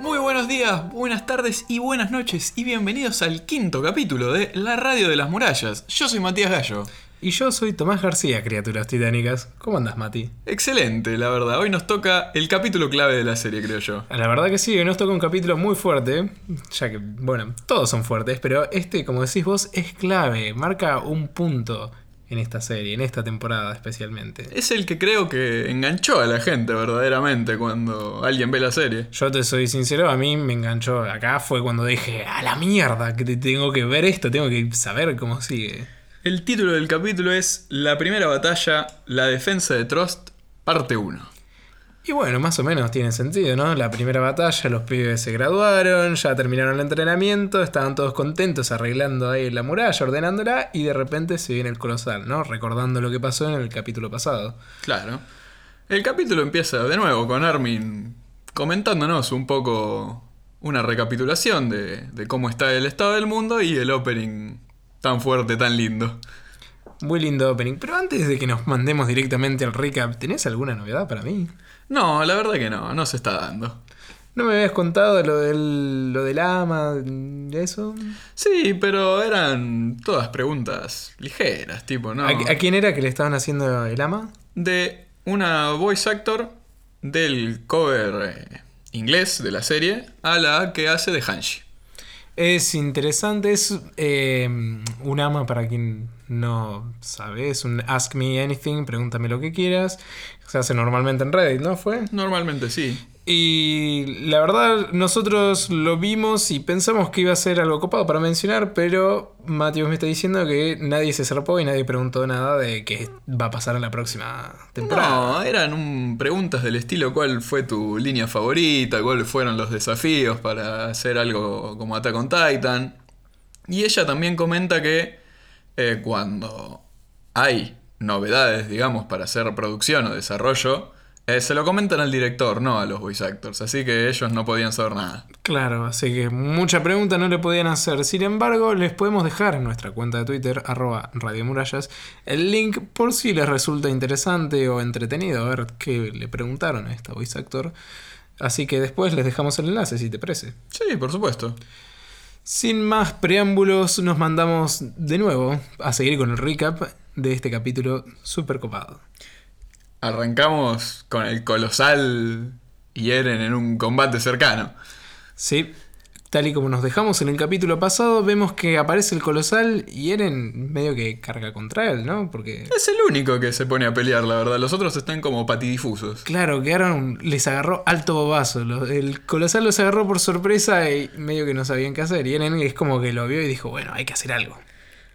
Muy buenos días, buenas tardes y buenas noches y bienvenidos al quinto capítulo de La Radio de las Murallas. Yo soy Matías Gallo. Y yo soy Tomás García, criaturas titánicas. ¿Cómo andas, Mati? Excelente, la verdad. Hoy nos toca el capítulo clave de la serie, creo yo. La verdad que sí, hoy nos toca un capítulo muy fuerte, ya que, bueno, todos son fuertes, pero este, como decís vos, es clave, marca un punto en esta serie, en esta temporada especialmente. Es el que creo que enganchó a la gente verdaderamente cuando alguien ve la serie. Yo te soy sincero, a mí me enganchó acá, fue cuando dije, a la mierda, que tengo que ver esto, tengo que saber cómo sigue. El título del capítulo es La primera batalla, la defensa de Trost, parte 1. Y bueno, más o menos tiene sentido, ¿no? La primera batalla, los pibes se graduaron, ya terminaron el entrenamiento, estaban todos contentos arreglando ahí la muralla, ordenándola, y de repente se viene el colosal, ¿no? Recordando lo que pasó en el capítulo pasado. Claro. El capítulo empieza de nuevo con Armin comentándonos un poco una recapitulación de, de cómo está el estado del mundo y el opening tan fuerte, tan lindo. Muy lindo opening. Pero antes de que nos mandemos directamente al recap, ¿tenés alguna novedad para mí? No, la verdad que no, no se está dando. ¿No me habías contado lo del, lo del ama, eso? Sí, pero eran todas preguntas ligeras, tipo, ¿no? ¿A, a quién era que le estaban haciendo el ama? De una voice actor del cover eh, inglés de la serie a la que hace de Hanshi. Es interesante, es eh, un ama para quien no sabe, es un Ask Me Anything, pregúntame lo que quieras. Se hace normalmente en Reddit, ¿no fue? Normalmente sí. Y la verdad, nosotros lo vimos y pensamos que iba a ser algo copado para mencionar, pero Matius me está diciendo que nadie se zarpó y nadie preguntó nada de qué va a pasar en la próxima temporada. No, eran un- preguntas del estilo cuál fue tu línea favorita, cuáles fueron los desafíos para hacer algo como Attack on Titan. Y ella también comenta que eh, cuando hay novedades, digamos, para hacer producción o desarrollo, eh, se lo comentan al director, no a los voice actors. Así que ellos no podían saber nada. Claro, así que mucha pregunta no le podían hacer. Sin embargo, les podemos dejar en nuestra cuenta de Twitter, arroba Radio Murallas, el link por si les resulta interesante o entretenido ver qué le preguntaron a esta voice actor. Así que después les dejamos el enlace si te parece. Sí, por supuesto. Sin más preámbulos, nos mandamos de nuevo a seguir con el recap de este capítulo super copado. Arrancamos con el colosal y Eren en un combate cercano. Sí, tal y como nos dejamos en el capítulo pasado, vemos que aparece el colosal y Eren medio que carga contra él, ¿no? Porque, Es el único que se pone a pelear, la verdad. Los otros están como patidifusos. claro, quedaron, les agarró alto bobazo. El colosal los agarró por sorpresa y medio que no sabían qué hacer. Y Eren es como que lo vio y dijo, bueno, hay que hacer algo.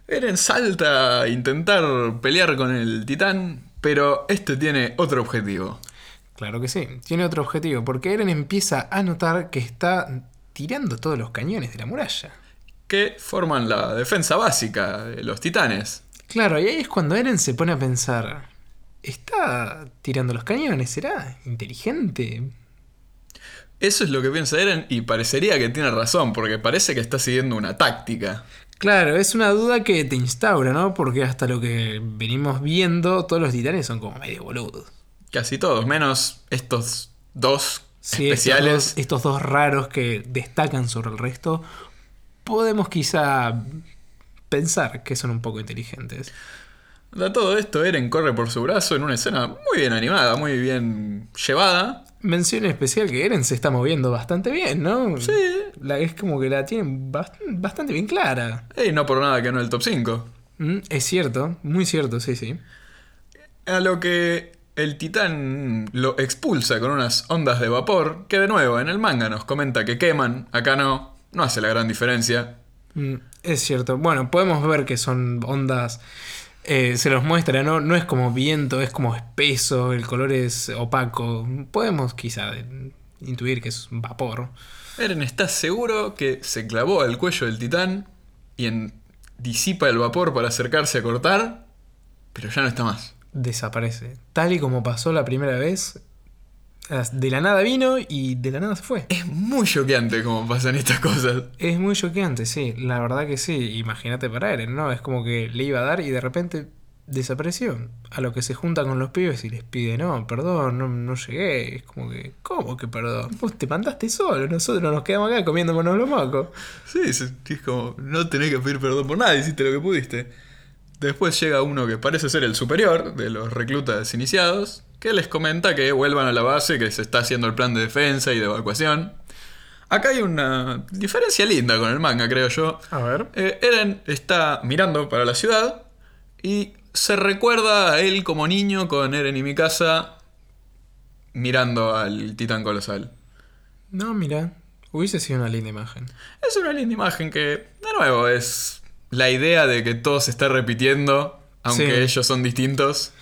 Eren salta a intentar pelear con el titán, pero este tiene otro objetivo. Claro que sí, tiene otro objetivo, porque Eren empieza a notar que está tirando todos los cañones de la muralla. Que forman la defensa básica de los titanes. Claro, y ahí es cuando Eren se pone a pensar, ¿está tirando los cañones? ¿Será inteligente? Eso es lo que piensa Eren y parecería que tiene razón, porque parece que está siguiendo una táctica. Claro, es una duda que te instaura, ¿no? Porque hasta lo que venimos viendo, todos los titanes son como medio boludos. Casi todos, menos estos dos Sí, especiales. Estos dos, estos dos raros que destacan sobre el resto, podemos quizá pensar que son un poco inteligentes. A todo esto, Eren corre por su brazo en una escena muy bien animada, muy bien llevada. Mención especial que Eren se está moviendo bastante bien, ¿no? Sí. La, es como que la tienen bast- bastante bien clara. Y no por nada que no el top 5. Mm, es cierto, muy cierto, sí, sí. A lo que el titán lo expulsa con unas ondas de vapor, que de nuevo en el manga nos comenta que queman, acá no, no hace la gran diferencia. Mm, es cierto. Bueno, podemos ver que son ondas. eh, se los muestra, ¿no? No es como viento, es como espeso, el color es opaco. Podemos quizá intuir que es vapor. Eren está seguro que se clavó al cuello del titán y en- disipa el vapor para acercarse a cortar, pero ya no está más. Desaparece. Tal y como pasó la primera vez. De la nada vino y de la nada se fue. Es muy choqueante cómo pasan estas cosas. Es muy choqueante, sí. La verdad que sí. Imagínate para Eren, ¿no? Es como que le iba a dar y de repente desapareció. A lo que se junta con los pibes y les pide, no, perdón, no, no llegué. Es como que, ¿cómo que perdón? Vos te mandaste solo, nosotros nos quedamos acá comiéndonos los mocos. Sí, es como, no tenés que pedir perdón por nada, hiciste lo que pudiste. Después llega uno que parece ser el superior de los reclutas iniciados, que les comenta que vuelvan a la base, que se está haciendo el plan de defensa y de evacuación. Acá hay una diferencia linda con el manga, creo yo. A ver. Eh, Eren está mirando para la ciudad y se recuerda a él como niño con Eren y Mikasa mirando al titán colosal. No, mira, hubiese sido una linda imagen. Es una linda imagen que, de nuevo, es la idea de que todo se está repitiendo, aunque Sí. ellos son distintos.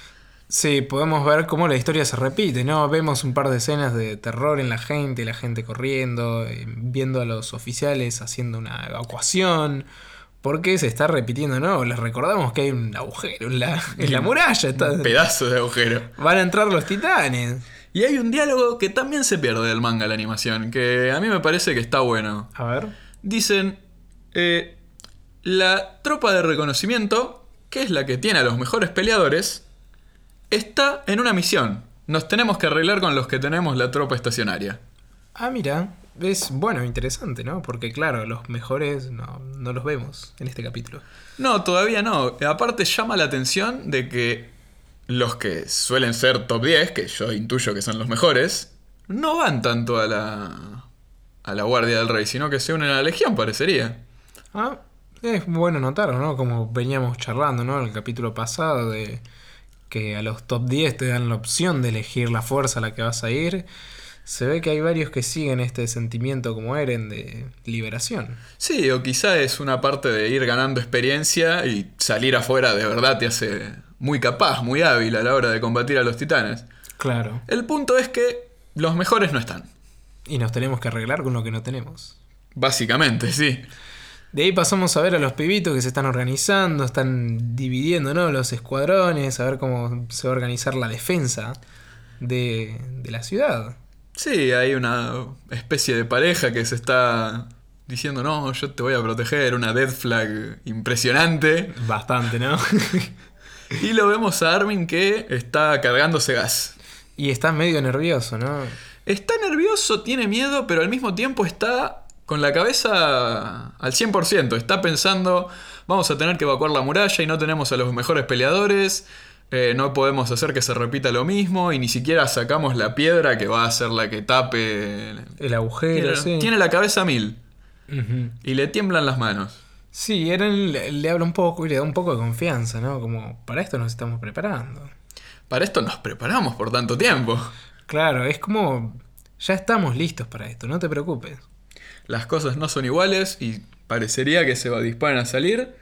Sí, podemos ver cómo la historia se repite, ¿no? Vemos un par de escenas de terror en la gente, la gente corriendo, eh, viendo a los oficiales haciendo una evacuación. Porque se está repitiendo, ¿no? Les recordamos que hay un agujero en la, en la muralla. está- Un pedazo de agujero. van a entrar los titanes. Y hay un diálogo que también se pierde del manga la animación, que a mí me parece que está bueno. A ver. Dicen, eh, la tropa de reconocimiento, que es la que tiene a los mejores peleadores, está en una misión. Nos tenemos que arreglar con los que tenemos la tropa estacionaria. Ah, mira. Es bueno, interesante, ¿no? Porque claro, los mejores no, no los vemos en este capítulo. No, todavía no. Aparte llama la atención de que los que suelen ser top 10, que yo intuyo que son los mejores, no van tanto a la a la Guardia del Rey, sino que se unen a la Legión, parecería. Ah, es bueno notarlo, ¿no? Como veníamos charlando, ¿no? En el capítulo pasado de que a los top 10 te dan la opción de elegir la fuerza a la que vas a ir. Se ve que hay varios que siguen este sentimiento como Eren de liberación. Sí, o quizá es una parte de ir ganando experiencia y salir afuera de verdad te hace muy capaz, muy hábil a la hora de combatir a los titanes. Claro. El punto es que los mejores no están. Y nos tenemos que arreglar con lo que no tenemos. Básicamente, sí. De ahí pasamos a ver a los pibitos que se están organizando, están dividiendo ¿no? los escuadrones, a ver cómo se va a organizar la defensa de, de la ciudad. Sí, hay una especie de pareja que se está diciendo, no, yo te voy a proteger, una dead flag impresionante. Bastante, ¿no? Y lo vemos a Armin que está cargándose gas. y está medio nervioso, ¿no? Está nervioso, tiene miedo, pero al mismo tiempo está con la cabeza al 100%. Está pensando, vamos a tener que evacuar la muralla y no tenemos a los mejores peleadores. eh, no podemos hacer que se repita lo mismo y ni siquiera sacamos la piedra que va a ser la que tape. El agujero, Tiene, sí. tiene la cabeza a mil y le tiemblan las manos. Sí, Eren le, le habla un poco y le da un poco de confianza, ¿no? Como, para esto nos estamos preparando. Para esto nos preparamos por tanto tiempo. Claro, es como, ya estamos listos para esto, no te preocupes. Las cosas no son iguales y parecería que se va- disparan a salir,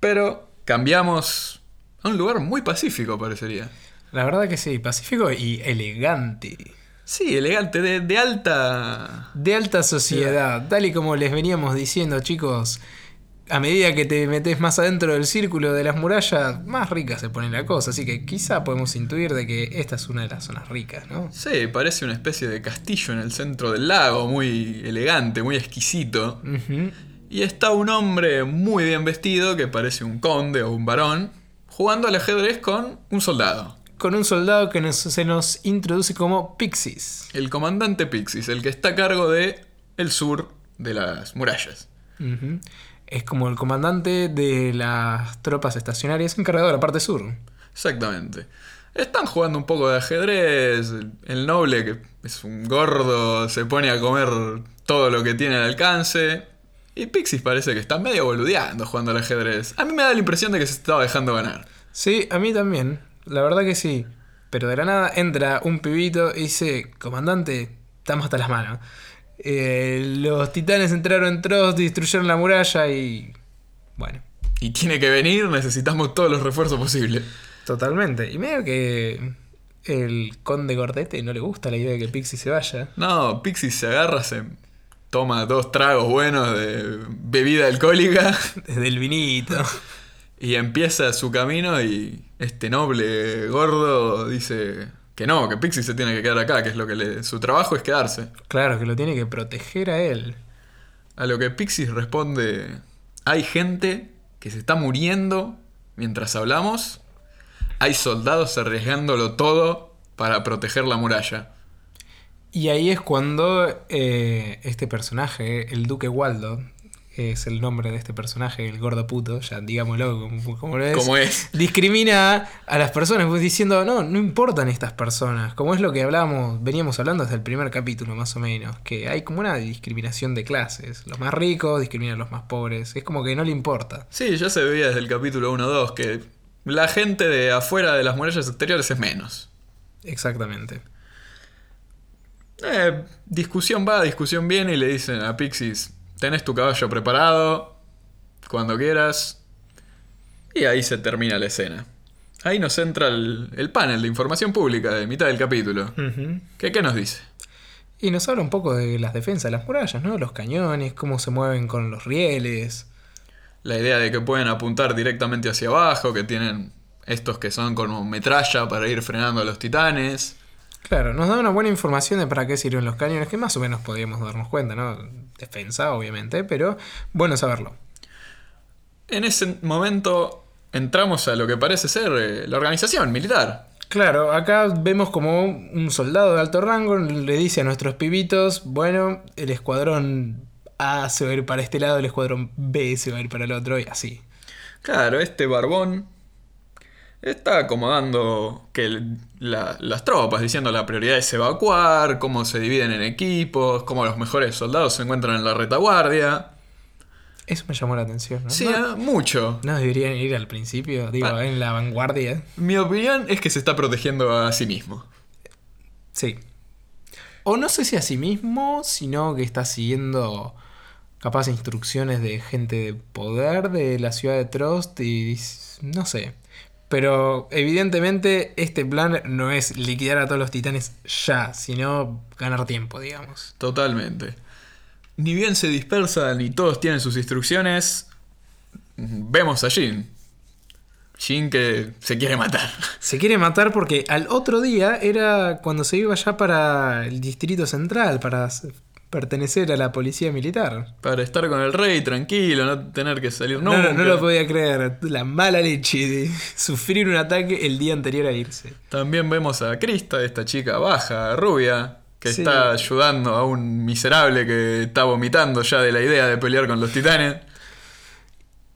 pero cambiamos a un lugar muy pacífico, parecería. La verdad que sí, pacífico y elegante. Sí, elegante, de, de alta... De alta sociedad, tal y como les veníamos diciendo, chicos. A medida que te metes más adentro del círculo de las murallas, más rica se pone la cosa. Así que quizá podemos intuir de que esta es una de las zonas ricas, ¿no? Sí, parece una especie de castillo en el centro del lago, muy elegante, muy exquisito. Y está un hombre muy bien vestido, que parece un conde o un varón, jugando al ajedrez con un soldado. Con un soldado que nos- se nos introduce como Pixies. El comandante Pixis, el que está a cargo de el sur de las murallas. Es como el comandante de las tropas estacionarias encargado de la parte sur. Exactamente. Están jugando un poco de ajedrez. El noble, que es un gordo, se pone a comer todo lo que tiene al alcance. Y Pixis parece que está medio boludeando jugando al ajedrez. A mí me da la impresión de que se estaba dejando ganar. Sí, a mí también. La verdad que sí. Pero de la nada entra un pibito y dice, comandante, estamos hasta las manos. Eh, los titanes entraron en Trost, destruyeron la muralla y... Bueno, Y tiene que venir, necesitamos todos los refuerzos posibles. totalmente. Y medio que el conde Gordete no le gusta la idea de que Pixie se vaya. No, Pixis se agarra, se toma dos tragos buenos de bebida alcohólica Desde el vinito. y empieza su camino y este noble gordo dice que no, que Pixis se tiene que quedar acá, que es lo que le, su trabajo es quedarse. Claro, que lo tiene que proteger a él. A lo que Pixis responde, hay gente que se está muriendo mientras hablamos hay soldados arriesgándolo todo para proteger la muralla. Y ahí es cuando eh, este personaje, el Duque Waldo, es el nombre de este personaje, el gordo puto, ya digámoslo como, como lo es, Como es. discrimina a las personas pues, diciendo, no, no importan estas personas, como es lo que hablábamos, veníamos hablando desde el primer capítulo más o menos, que hay como una discriminación de clases, los más ricos discriminan a los más pobres, es como que no le importa. Sí, ya se veía desde el capítulo 1-2 que la gente de afuera de las murallas exteriores es menos. Exactamente. Eh, discusión va, discusión viene y le dicen a Pixis, tenés tu caballo preparado, cuando quieras. Y ahí se termina la escena. Ahí nos entra el, el panel de información pública de mitad del capítulo. ¿Qué, ¿Qué nos dice? Y nos habla un poco de las defensas de las murallas, ¿no? Los cañones, cómo se mueven con los rieles. La idea de que pueden apuntar directamente hacia abajo, que tienen estos que son como metralla para ir frenando a los titanes. Claro, nos da una buena información de para qué sirven los cañones, que más o menos podríamos darnos cuenta, ¿no? Defensa, obviamente, pero bueno saberlo. En ese momento entramos a lo que parece ser eh, la organización militar. Claro, acá vemos como un soldado de alto rango le dice a nuestros pibitos, bueno, el escuadrón A se va a ir para este lado, el escuadrón B se va a ir para el otro, y así. Claro, este barbón está acomodando que el- la- las tropas, diciendo la prioridad es evacuar, cómo se dividen en equipos, cómo los mejores soldados se encuentran en la retaguardia. Eso me llamó la atención, ¿no? Sí, no, eh, mucho. no deberían ir al principio, digo, Ah. en la vanguardia. Mi opinión es que se está protegiendo a sí mismo. Sí. O no sé si a sí mismo, sino que está siguiendo capaz instrucciones de gente de poder de la ciudad de Trost y no sé. Pero evidentemente este plan no es liquidar a todos los titanes ya, sino ganar tiempo, digamos. Totalmente. Ni bien se dispersan y todos tienen sus instrucciones, vemos a Jin. Jin que se quiere matar. Se quiere matar porque al otro día era cuando se iba ya para el distrito central, para pertenecer a la policía militar. Para estar con el rey tranquilo, no tener que salir No, nunca. no, no lo podía creer. La mala leche de sufrir un ataque el día anterior a irse. También vemos a Krista, esta chica baja, rubia, que Sí. está ayudando a un miserable que está vomitando ya de la idea de pelear con los titanes.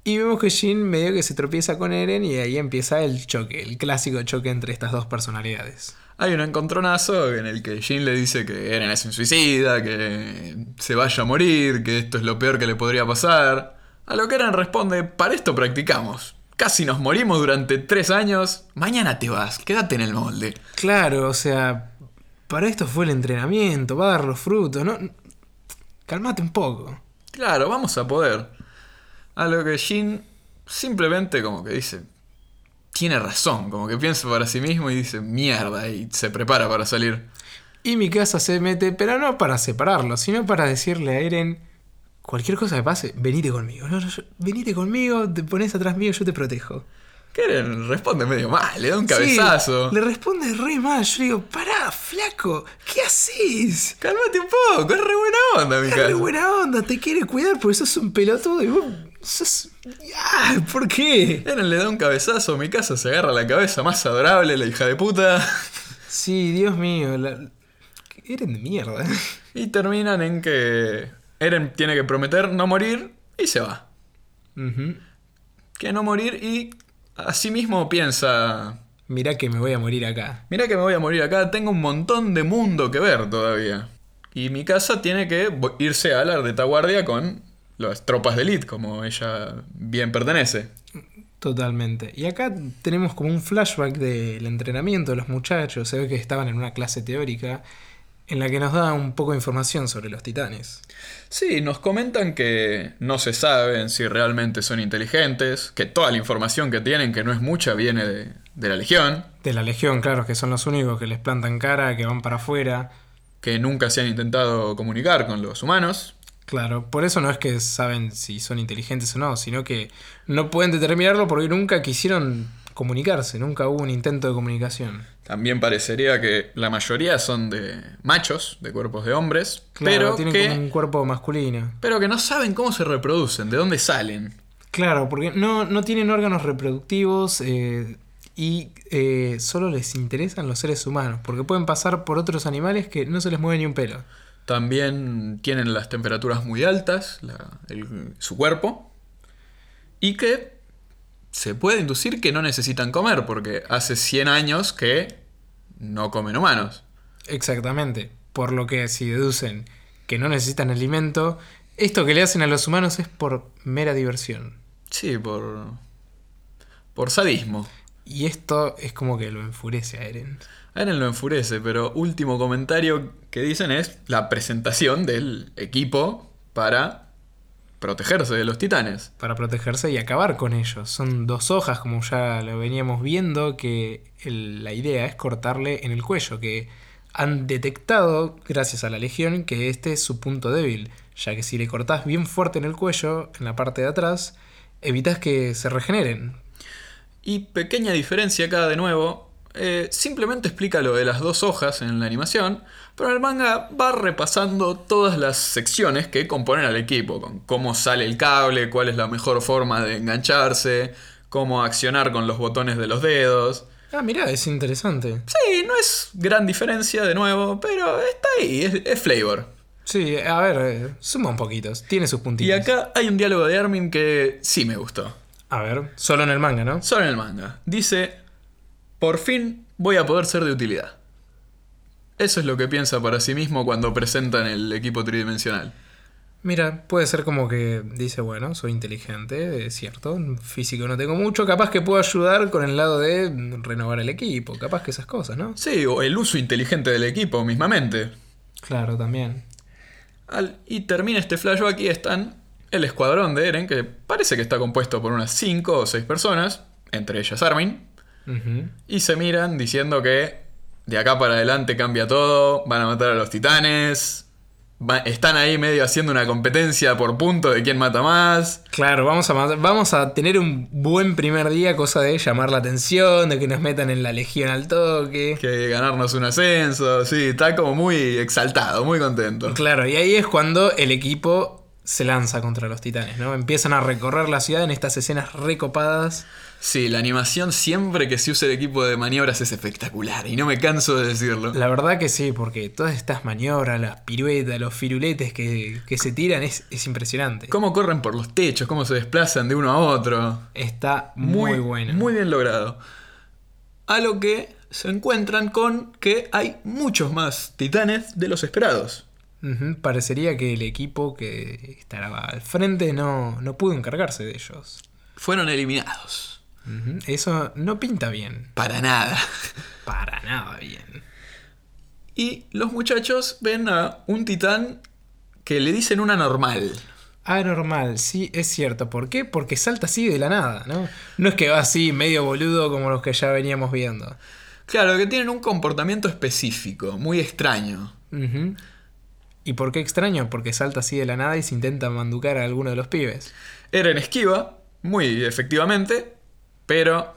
Y vemos que Jin medio que se tropieza con Eren y ahí empieza el choque, el clásico choque entre estas dos personalidades. Hay un encontronazo en el que Jin le dice que Eren es un suicida, que se vaya a morir, que esto es lo peor que le podría pasar. A lo que Eren responde, para esto practicamos. Casi nos morimos durante tres años. Mañana te vas, quédate en el molde. Claro, o sea, para esto fue el entrenamiento, va a dar los frutos, ¿no? Calmate un poco. Claro, vamos a poder. A lo que Jin simplemente como que dice, tiene razón, como que piensa para sí mismo y dice, mierda, y se prepara para salir. Y mi casa se mete, pero no para separarlo, sino para decirle a Eren, cualquier cosa que pase, venite conmigo. No, no, yo- venite conmigo, te pones atrás mío, yo te protejo. Que Eren responde medio mal, le da un cabezazo. Sí, le responde re mal. Yo le digo, pará, flaco, ¿qué haces? Cálmate un poco, es re buena onda, mi Es re buena onda, te quiere cuidar porque sos un pelotudo y vos. Ah, ¿Por qué? Eren le da un cabezazo, mi casa se agarra la cabeza más adorable, la hija de puta. Sí, Dios mío, la... Eren de mierda. Y terminan en que Eren tiene que prometer no morir y se va. Que no morir y asimismo piensa, Mirá que me voy a morir acá. Mira que me voy a morir acá, tengo un montón de mundo que ver todavía. Y mi casa tiene que irse a la retaguardia con las tropas de elite, como ella bien pertenece. Totalmente. Y acá tenemos como un flashback del entrenamiento de los muchachos. Se ve que estaban en una clase teórica en la que nos da un poco de información sobre los titanes. Sí, nos comentan que no se saben si realmente son inteligentes, que toda la información que tienen, que no es mucha, viene de, de la Legión, De la Legión, claro, que son los únicos que les plantan cara, que van para afuera. que nunca se han intentado comunicar con los humanos. Claro, por eso no es que saben si son inteligentes o no, sino que no pueden determinarlo porque nunca quisieron comunicarse, nunca hubo un intento de comunicación. También parecería que la mayoría son de machos, de cuerpos de hombres, Claro, pero tienen que como un cuerpo masculino. Pero que no saben cómo se reproducen, de dónde salen. Claro, porque no, no tienen órganos reproductivos eh, y eh, solo les interesan los seres humanos, porque pueden pasar por otros animales que no se les mueve ni un pelo. También tienen las temperaturas muy altas, la- el- su cuerpo, y que se puede inducir que no necesitan comer, porque hace 100 años que no comen humanos. Exactamente. Por lo que si deducen que no necesitan alimento, esto que le hacen a los humanos es por mera diversión. Sí, por, por sadismo. Y esto es como que lo enfurece a Eren. A Eren lo enfurece, pero último comentario que dicen es la presentación del equipo para protegerse de los titanes. Para protegerse y acabar con ellos. Son dos hojas, como ya lo veníamos viendo, que el- la idea es cortarle en el cuello, que han detectado, gracias a la Legión, que este es su punto débil, ya que si le cortás bien fuerte en el cuello, en la parte de atrás, evitas que se regeneren. Y pequeña diferencia acá de nuevo, eh, simplemente explica lo de las dos hojas en la animación, pero en el manga va repasando todas las secciones que componen al equipo, con cómo sale el cable, cuál es la mejor forma de engancharse, cómo accionar con los botones de los dedos. Ah, mirá, es interesante. Sí, no es gran diferencia de nuevo, pero está ahí, es, es flavor. Sí, a ver, eh, suma un poquito, tiene sus puntitos. Y acá hay un diálogo de Armin que sí me gustó. A ver, solo en el manga, ¿no? Solo en el manga. Dice, por fin voy a poder ser de utilidad. Eso es lo que piensa para sí mismo cuando presentan el equipo tridimensional. Mira, puede ser como que dice, bueno, soy inteligente, es cierto, físico no tengo mucho, capaz que puedo ayudar con el lado de renovar el equipo, capaz que esas cosas, ¿no? Sí, o el uso inteligente del equipo mismamente. Claro, también. Al- y termina este flashback y están el escuadrón de Eren, que parece que está compuesto por unas 5 o 6 personas, entre ellas Armin, Y se miran diciendo que de acá para adelante cambia todo, van a matar a los titanes, va- están ahí medio haciendo una competencia por punto de quién mata más. Claro, vamos a, vamos a tener un buen primer día, cosa de llamar la atención, de que nos metan en la legión al toque. que ganarnos un ascenso, sí, está como muy exaltado, muy contento. Claro, y ahí es cuando el equipo se lanza contra los titanes, ¿no? Empiezan a recorrer la ciudad en estas escenas recopadas. Sí, la animación siempre que se usa el equipo de maniobras es espectacular y no me canso de decirlo. La verdad que sí, porque todas estas maniobras, las piruetas, los firuletes que, que se tiran es, es impresionante. Cómo corren por los techos, cómo se desplazan de uno a otro. Está muy, bueno. Muy bien logrado. A lo que se encuentran con que hay muchos más titanes de los esperados. Parecería que el equipo que estará al frente no, no pudo encargarse de ellos. Fueron eliminados. Eso no pinta bien. Para nada. Para nada bien. Y los muchachos ven a un titán que le dicen una normal. Anormal, sí, es cierto. ¿Por qué? Porque salta así de la nada, ¿no? No es que va así medio boludo como los que ya veníamos viendo. Claro, que tienen un comportamiento específico, muy extraño. ¿Y por qué extraño? Porque salta así de la nada y se intenta manducar a alguno de los pibes. Eren esquiva, muy efectivamente, pero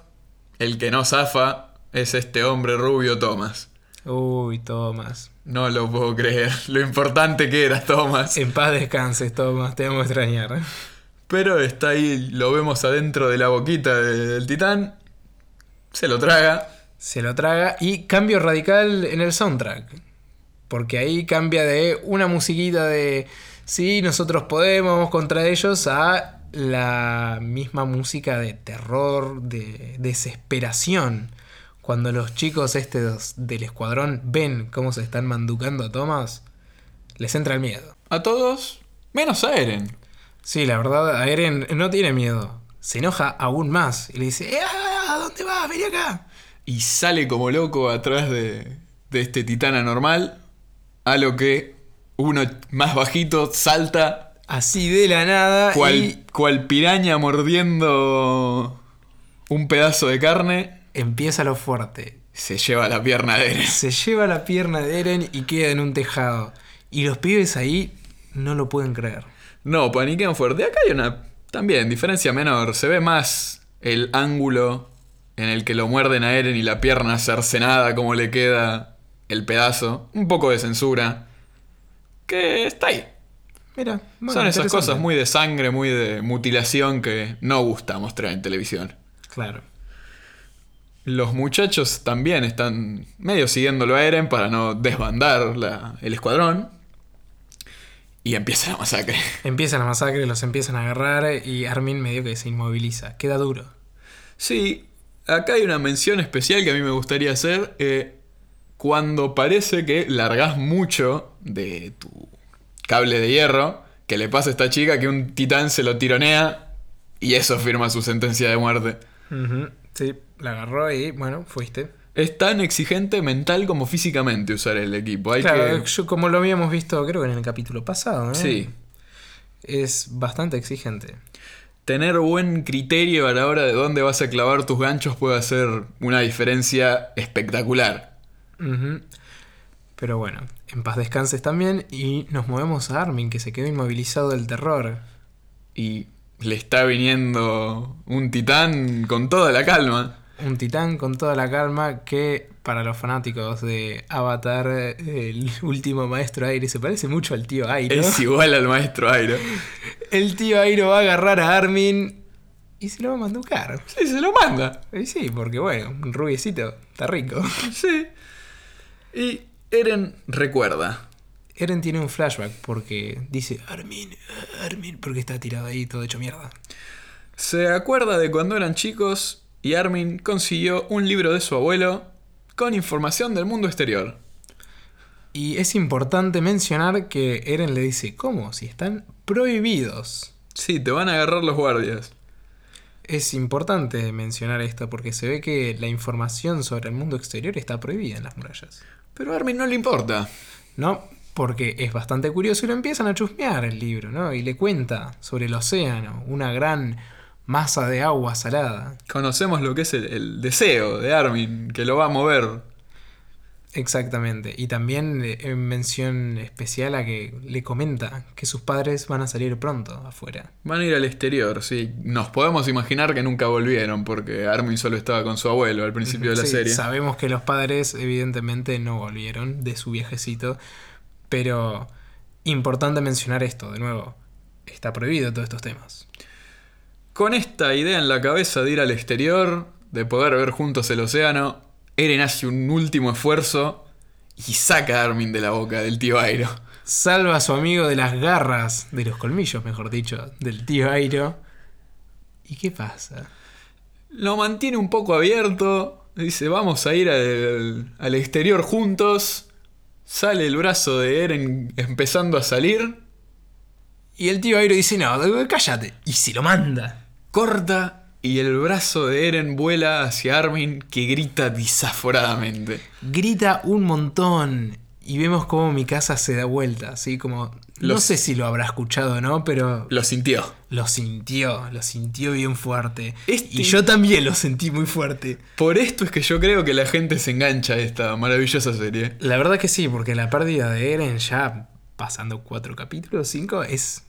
el que no zafa es este hombre rubio Thomas. Uy, Thomas. No lo puedo creer, lo importante que era Thomas. En paz descanses, Thomas, te vamos a extrañar. Pero está ahí, lo vemos adentro de la boquita del titán, se lo traga. Se lo traga y cambio radical en el soundtrack. Porque ahí cambia de una musiquita de sí, nosotros podemos contra ellos a la misma música de terror, de desesperación. Cuando los chicos estos del escuadrón ven cómo se están manducando a Thomas, les entra el miedo. A todos, menos a Eren. Sí, la verdad, a Eren no tiene miedo. Se enoja aún más y le dice, "Eh, ¿a dónde vas? Vení acá. Y sale como loco atrás de, de este titán anormal, a lo que uno más bajito salta Así de la nada. cual, y cual piraña mordiendo un pedazo de carne, empieza lo fuerte. se lleva la pierna de Eren. Se lleva la pierna de Eren y queda en un tejado. Y los pibes ahí no lo pueden creer. No, paniquean fuerte. Acá hay una también diferencia menor. Se ve más el ángulo en el que lo muerden a Eren y la pierna cercenada, como le queda el pedazo. Un poco de censura. Que está ahí. Mira, bueno, Son esas cosas muy de sangre, muy de mutilación que no gusta mostrar en televisión. Claro. Los muchachos también están medio siguiéndolo a Eren para no desbandar la- el escuadrón. Y empieza la masacre. Empieza la masacre, los empiezan a agarrar y Armin medio que se inmoviliza. Queda duro. Sí, acá hay una mención especial que a mí me gustaría hacer. eh, cuando parece que largás mucho de tu cable de hierro, que le pasa a esta chica que un titán se lo tironea y eso firma su sentencia de muerte. Sí, la agarró y bueno, fuiste. Es tan exigente mental como físicamente usar el equipo. Hay claro, que... yo como lo habíamos visto creo que en el capítulo pasado, ¿no? Sí. Es bastante exigente. Tener buen criterio a la hora de dónde vas a clavar tus ganchos puede hacer una diferencia espectacular. Ujú. Pero bueno, en paz descanses también y nos movemos a Armin que se quedó inmovilizado del terror. Y le está viniendo un titán con toda la calma. Un titán con toda la calma que para los fanáticos de Avatar, el último maestro aire, se parece mucho al tío Airo. Es igual al maestro Airo. El tío Airo va a agarrar a Armin y se lo va a manducar. Sí, se lo manda. Y sí, porque bueno, un rubiecito está rico. Sí. Y Eren recuerda. Eren tiene un flashback porque dice Armin, Armin, porque está tirado ahí todo hecho mierda. Se acuerda de cuando eran chicos y Armin consiguió un libro de su abuelo con información del mundo exterior. Y es importante mencionar que Eren le dice, ¿cómo? Si están prohibidos. Sí, te van a agarrar los guardias. Es importante mencionar esto porque se ve que la información sobre el mundo exterior está prohibida en las murallas. Pero a Armin no le importa. ¿No? Porque es bastante curioso y lo empiezan a chusmear el libro, ¿no? Y le cuenta sobre el océano, una gran masa de agua salada. Conocemos lo que es el, el deseo de Armin, que lo va a mover. Exactamente. Y también eh, en mención especial a que le comenta que sus padres van a salir pronto afuera. Van a ir al exterior, sí. Nos podemos imaginar que nunca volvieron, porque Armin solo estaba con su abuelo al principio de la Sí, serie. Sabemos que los padres evidentemente no volvieron de su viajecito, pero importante mencionar esto, de nuevo, está prohibido todos estos temas. Con esta idea en la cabeza de ir al exterior, de poder ver juntos el océano, Eren hace un último esfuerzo y saca a Armin de la boca del tío Airo. Salva a su amigo de las garras, de los colmillos, mejor dicho, del tío Airo. ¿Y qué pasa? Lo mantiene un poco abierto, dice vamos a ir al, al exterior juntos. Sale el brazo de Eren empezando a salir, Y el tío Airo dice, no, cállate. Y se lo manda. corta y el brazo de Eren vuela hacia Armin que grita desaforadamente. Grita un montón. Y vemos cómo mi casa se da vuelta, así como... No sé si lo habrá escuchado o no, pero Lo sintió. lo sintió, lo sintió bien fuerte. Este- Y yo también lo sentí muy fuerte. Por esto es que yo creo que la gente se engancha a esta maravillosa serie. La verdad que sí, porque la pérdida de Eren ya pasando cuatro capítulos, cinco, es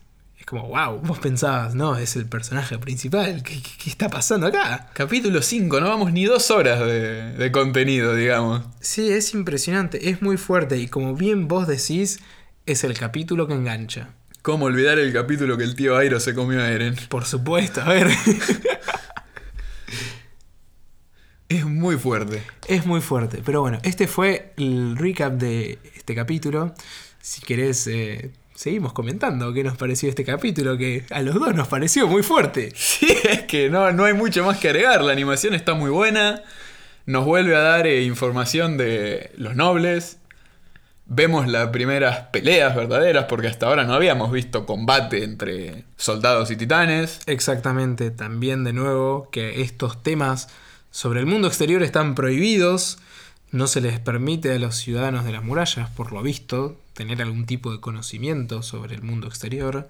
como, wow, vos pensabas, no, es el personaje principal, ¿qué, qué- qué está pasando acá? Capítulo 5, no vamos ni dos horas de, de contenido, digamos. Sí, es impresionante, es muy fuerte y como bien vos decís, es el capítulo que engancha. ¿Cómo olvidar el capítulo que el tío Airo se comió a Eren? Por supuesto, a ver, Es muy fuerte. es muy fuerte. Pero bueno, este fue el recap de este capítulo. Si querés, eh, seguimos comentando qué nos pareció este capítulo, que a los dos nos pareció muy fuerte. Sí, es que no, no hay mucho más que agregar. La animación está muy buena. Nos vuelve a dar eh, información de los nobles. Vemos las primeras peleas verdaderas, porque hasta ahora no habíamos visto combate entre soldados y titanes. Exactamente, también de nuevo que estos temas sobre el mundo exterior están prohibidos, no se les permite a los ciudadanos de las murallas, por lo visto, tener algún tipo de conocimiento sobre el mundo exterior.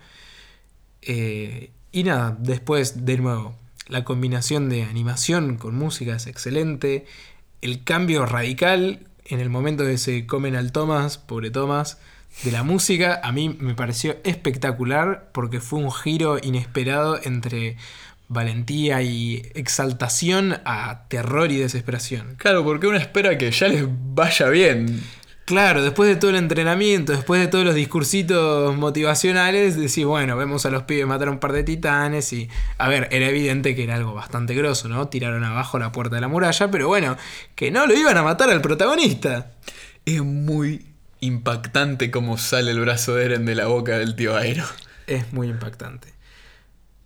Eh, y nada, después de nuevo, la combinación de animación con música es excelente, el cambio radical en el momento que se comen al Thomas, pobre Thomas, de la música, a mí me pareció espectacular porque fue un giro inesperado entre valentía y exaltación a terror y desesperación. Claro, porque uno espera que ya les vaya bien. Claro, después de todo el entrenamiento, después de todos los discursitos motivacionales, decís, bueno, vemos a los pibes matar un par de titanes y, a ver, era evidente que era algo bastante grosso, ¿no? Tiraron abajo la puerta de la muralla, pero bueno, que no lo iban a matar al protagonista. Es muy impactante cómo sale el brazo de Eren de la boca del tío Airo. Es muy impactante.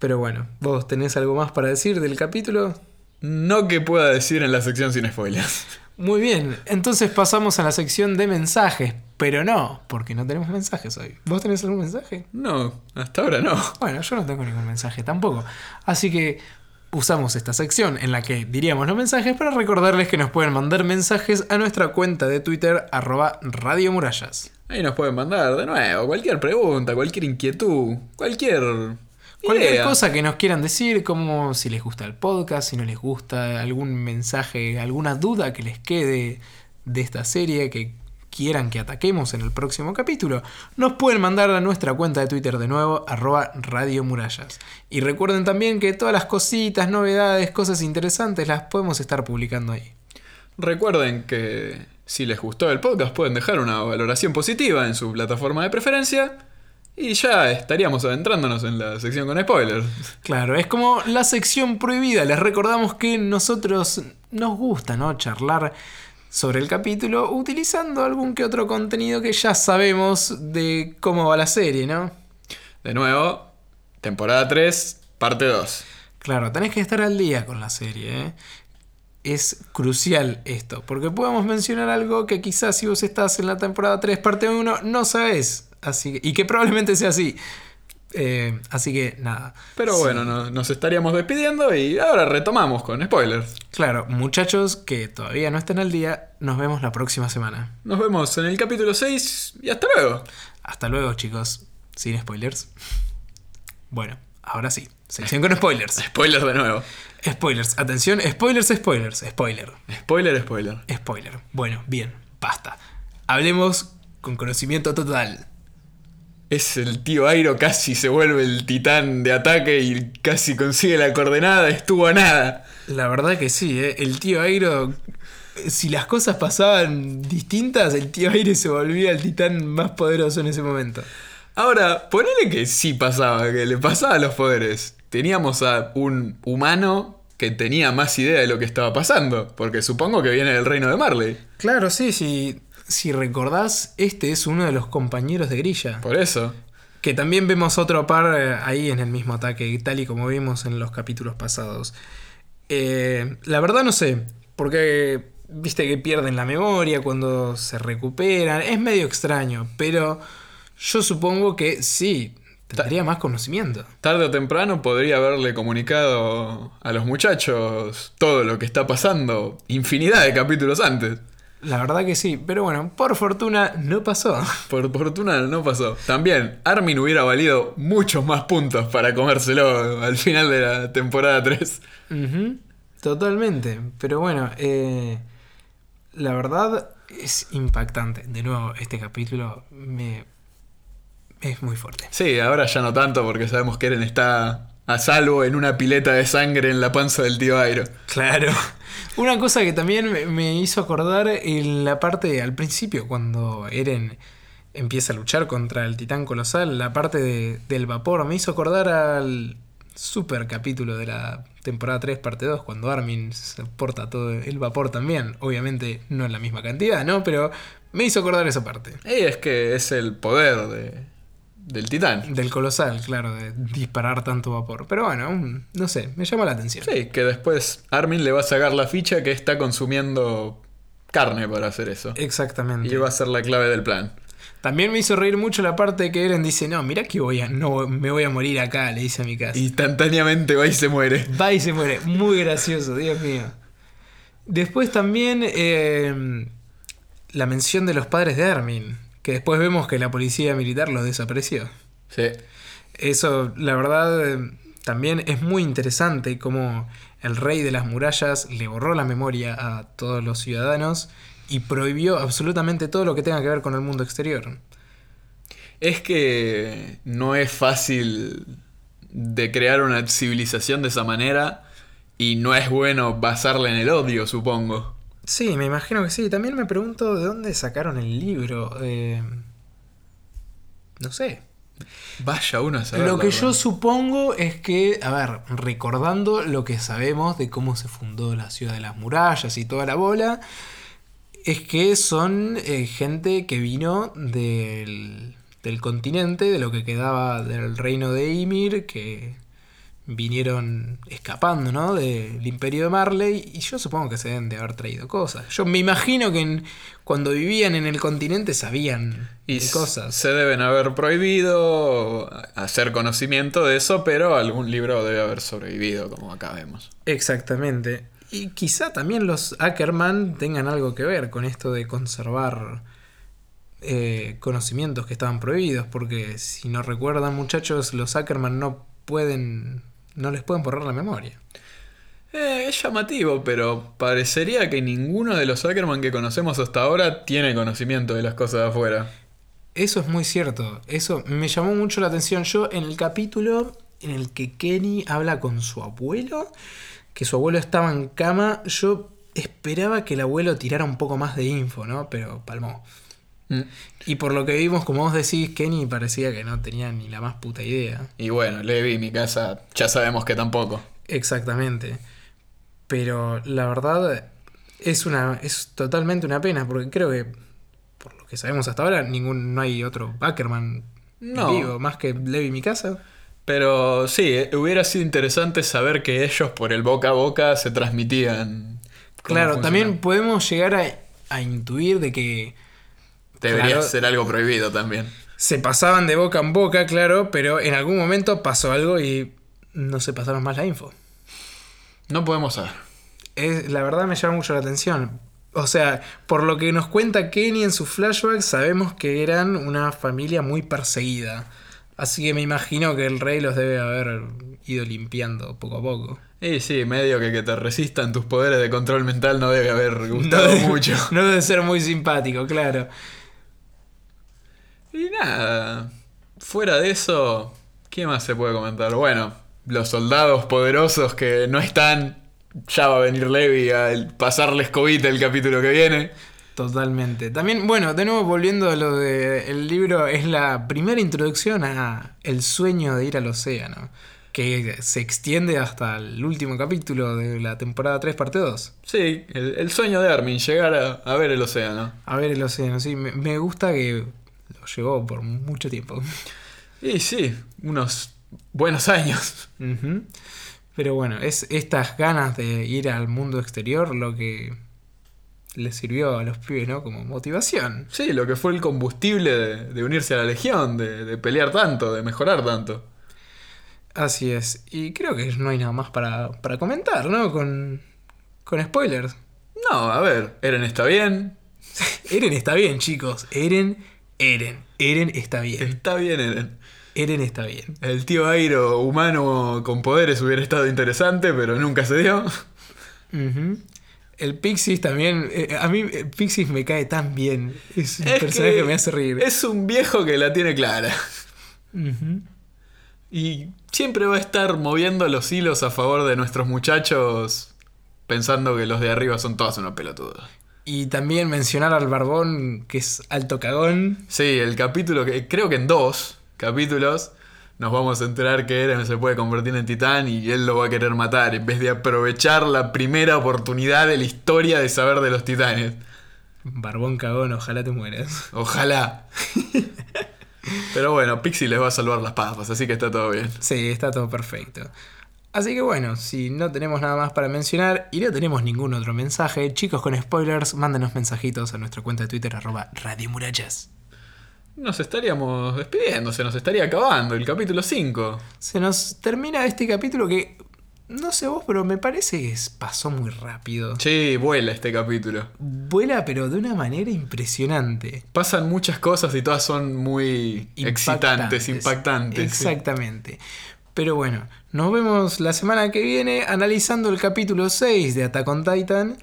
Pero bueno, ¿vos tenés algo más para decir del capítulo? No que pueda decir en la sección sin spoilers. Muy bien, entonces pasamos a la sección de mensajes, pero no, porque no tenemos mensajes hoy. ¿Vos tenés algún mensaje? No, hasta ahora no. Bueno, yo no tengo ningún mensaje tampoco. Así que usamos esta sección en la que diríamos los mensajes para recordarles que nos pueden mandar mensajes a nuestra cuenta de Twitter arroba Radio Murallas. Ahí nos pueden mandar de nuevo cualquier pregunta, cualquier inquietud, cualquier Cualquier idea. cosa que nos quieran decir, como si les gusta el podcast, si no les gusta, algún mensaje, alguna duda que les quede de esta serie que quieran que ataquemos en el próximo capítulo, nos pueden mandar a nuestra cuenta de Twitter de nuevo, arroba Radio Murallas. Y recuerden también que todas las cositas, novedades, cosas interesantes las podemos estar publicando ahí. Recuerden que si les gustó el podcast pueden dejar una valoración positiva en su plataforma de preferencia. Y ya estaríamos adentrándonos en la sección con spoilers. Claro, es como la sección prohibida. Les recordamos que nosotros nos gusta, ¿no? Charlar sobre el capítulo utilizando algún que otro contenido que ya sabemos de cómo va la serie, ¿no? De nuevo, temporada 3, parte 2. Claro, tenés que estar al día con la serie, ¿eh? Es crucial esto, porque podemos mencionar algo que quizás si vos estás en la temporada 3, parte 1, no sabés. Así que- y que probablemente sea así. Eh, así que nada. Pero Sí. bueno, no- nos estaríamos despidiendo y ahora retomamos con spoilers. Claro, muchachos que todavía no están al día, nos vemos la próxima semana. Nos vemos en el capítulo 6 y hasta luego. Hasta luego, chicos. Sin spoilers. Bueno, ahora sí. Sección con spoilers. Spoiler de nuevo. Spoilers. Atención, spoilers, spoilers. Spoiler. Spoiler, spoiler. Spoiler. Bueno, bien, basta. Hablemos con conocimiento total. Es el tío Airo casi se vuelve el titán de ataque y casi consigue la coordenada, estuvo a nada. La verdad que sí, ¿eh? el tío Airo. Si las cosas pasaban distintas, el tío Airo se volvía el titán más poderoso en ese momento. Ahora, ponele que sí pasaba, que le pasaba los poderes. Teníamos a un humano que tenía más idea de lo que estaba pasando, porque supongo que viene del reino de Marley. Claro, sí, sí. Si recordás, este es uno de los compañeros de Grilla. Por eso. Que también vemos otro par eh, ahí en el mismo ataque, tal y como vimos en los capítulos pasados. Eh, la verdad no sé, porque viste que pierden la memoria cuando se recuperan. Es medio extraño, pero yo supongo que sí, tendría más conocimiento. Tarde o temprano podría haberle comunicado a los muchachos todo lo que está pasando infinidad de capítulos antes. La verdad que sí, pero bueno, por fortuna no pasó. Por fortuna no pasó. También, Armin hubiera valido muchos más puntos para comérselo al final de la temporada 3. Ujú, Totalmente, pero bueno, eh, la verdad es impactante. De nuevo, este capítulo me es muy fuerte. Sí, ahora ya no tanto porque sabemos que Eren está a salvo en una pileta de sangre en la panza del tío Airo. Claro. Una cosa que también me- me hizo acordar en la parte al principio, cuando Eren empieza a luchar contra el titán colosal, la parte de- del vapor, me hizo acordar al super capítulo de la temporada 3, parte 2, cuando Armin se porta todo el vapor también. Obviamente no en la misma cantidad, ¿no? Pero me hizo acordar esa parte. Y es que es el poder de- del titán. Del colosal, claro, de disparar tanto vapor. Pero bueno, no sé, me llama la atención. Sí, que después Armin le va a sacar la ficha que está consumiendo carne para hacer eso. Exactamente. Y va a ser la clave del plan. También me hizo reír mucho la parte que Eren dice, no, mira que voy a, no, me voy a morir acá, le dice a mi casa. Instantáneamente va y se muere. Va y se muere. Muy gracioso, Dios mío. Después también eh, la mención de los padres de Armin, que después vemos que la policía militar los desapareció. Sí. Eso, la verdad, eh, también es muy interesante como el rey de las murallas le borró la memoria a todos los ciudadanos y prohibió absolutamente todo lo que tenga que ver con el mundo exterior. Es que no es fácil de crear una civilización de esa manera y no es bueno basarla en el odio, supongo. Sí, me imagino que sí. También me pregunto de dónde sacaron el libro. Eh, no sé. Vaya uno a saber. Lo que yo supongo es que, a ver, recordando lo que sabemos de cómo se fundó la ciudad de las murallas y toda la bola, es que son eh, gente que vino del, del continente, de lo que quedaba del reino de Ymir, que vinieron escapando, ¿no? Del imperio de Marley, y yo supongo que se deben de haber traído cosas. Yo me imagino que en- cuando vivían en el continente sabían Y de cosas. se deben haber prohibido hacer conocimiento de eso, pero algún libro debe haber sobrevivido, como acá vemos. Exactamente. Y quizá también los Ackerman tengan algo que ver con esto de conservar eh, conocimientos que estaban prohibidos, porque si no recuerdan muchachos, los Ackerman no pueden, no les pueden borrar la memoria. Eh, es llamativo, pero parecería que ninguno de los Ackerman que conocemos hasta ahora tiene conocimiento de las cosas de afuera. Eso es muy cierto, eso me llamó mucho la atención. Yo en el capítulo en el que Kenny habla con su abuelo, que su abuelo estaba en cama, yo esperaba que el abuelo tirara un poco más de info, ¿no? Pero palmó. Mm. Y por lo que vimos, como vos decís, Kenny parecía que no tenía ni la más puta idea. Y bueno, Levi, mi casa, ya sabemos que tampoco. Exactamente. Pero la verdad es una es totalmente una pena porque creo que por lo que sabemos hasta ahora ningún no hay otro Ackerman No. vivo más que Levi mi casa. Pero sí, eh, hubiera sido interesante saber que ellos por el boca a boca se transmitían. Claro, funcionaba. también podemos llegar a, a intuir de que Debería claro. ser algo prohibido también. se pasaban de boca en boca, claro, pero en algún momento pasó algo y no se pasaron más la info. No podemos saber. Es, la verdad me llama mucho la atención. O sea, por lo que nos cuenta Kenny en sus flashbacks, sabemos que eran una familia muy perseguida. Así que me imagino que el rey los debe haber ido limpiando poco a poco. Y sí, medio que que te resistan tus poderes de control mental no debe haber gustado mucho. No debe ser muy simpático, claro. Y nada, fuera de eso, ¿qué más se puede comentar? Bueno, los soldados poderosos que no están, ya va a venir Levi a pasarles cobita el capítulo que viene. Totalmente. También, bueno, de nuevo volviendo a lo del libro, es la primera introducción a el sueño de ir al océano, que se extiende hasta el último capítulo de la temporada 3, parte 2. Sí, el, el sueño de Armin, llegar a, a ver el océano. A ver el océano, sí, me, me gusta que lo llevó por mucho tiempo. Y sí, unos buenos años. Pero bueno, es estas ganas de ir al mundo exterior lo que les sirvió a los pibes, ¿no? Como motivación. Sí, lo que fue el combustible de, de unirse a la legión, de, de pelear tanto, de mejorar tanto. Así es. Y creo que no hay nada más para, para comentar, ¿no? Con, con spoilers. No, a ver, Eren está bien. Eren está bien, chicos. Eren, Eren. Eren está bien. Está bien Eren. Eren está bien. El tío Airo humano con poderes hubiera estado interesante, pero nunca se dio. El Pixies también. eh, a mí eh, Pixies me cae tan bien. Es un Es personaje que, me hace reír. Es un viejo que la tiene clara. Y siempre va a estar moviendo los hilos a favor de nuestros muchachos, pensando que los de arriba son todas unos pelotudos. Y también mencionar al Barbón, que es alto cagón. Sí, el capítulo que creo que en dos capítulos nos vamos a enterar que Eren se puede convertir en titán y él lo va a querer matar en vez de aprovechar la primera oportunidad de la historia de saber de los titanes. Barbón cagón, ojalá te mueras. Ojalá. Pero bueno, Pixie les va a salvar las papas, así que está todo bien. Sí, está todo perfecto. Así que bueno, si no tenemos nada más para mencionar y no tenemos ningún otro mensaje, chicos con spoilers, mándenos mensajitos a nuestra cuenta de Twitter arroba Radio Murallas. Nos estaríamos despidiendo, se nos estaría acabando el capítulo 5. Se nos termina este capítulo que, no sé vos, pero me parece que pasó muy rápido. Sí, vuela este capítulo. Vuela pero de una manera impresionante. Pasan muchas cosas y todas son muy excitantes, Impactantes. sí. Exactamente. Pero bueno, nos vemos la semana que viene analizando el capítulo 6 de Attack on Titan.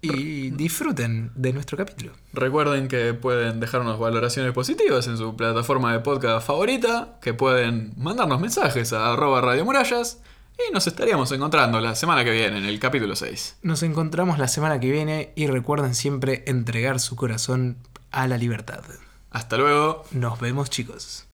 Y disfruten de nuestro capítulo. Recuerden que pueden dejarnos valoraciones positivas en su plataforma de podcast favorita, que pueden mandarnos mensajes a arroba Radio Murallas Y nos estaríamos encontrando la semana que viene, en el capítulo 6. Nos encontramos la semana que viene y recuerden siempre entregar su corazón a la libertad. Hasta luego. Nos vemos chicos.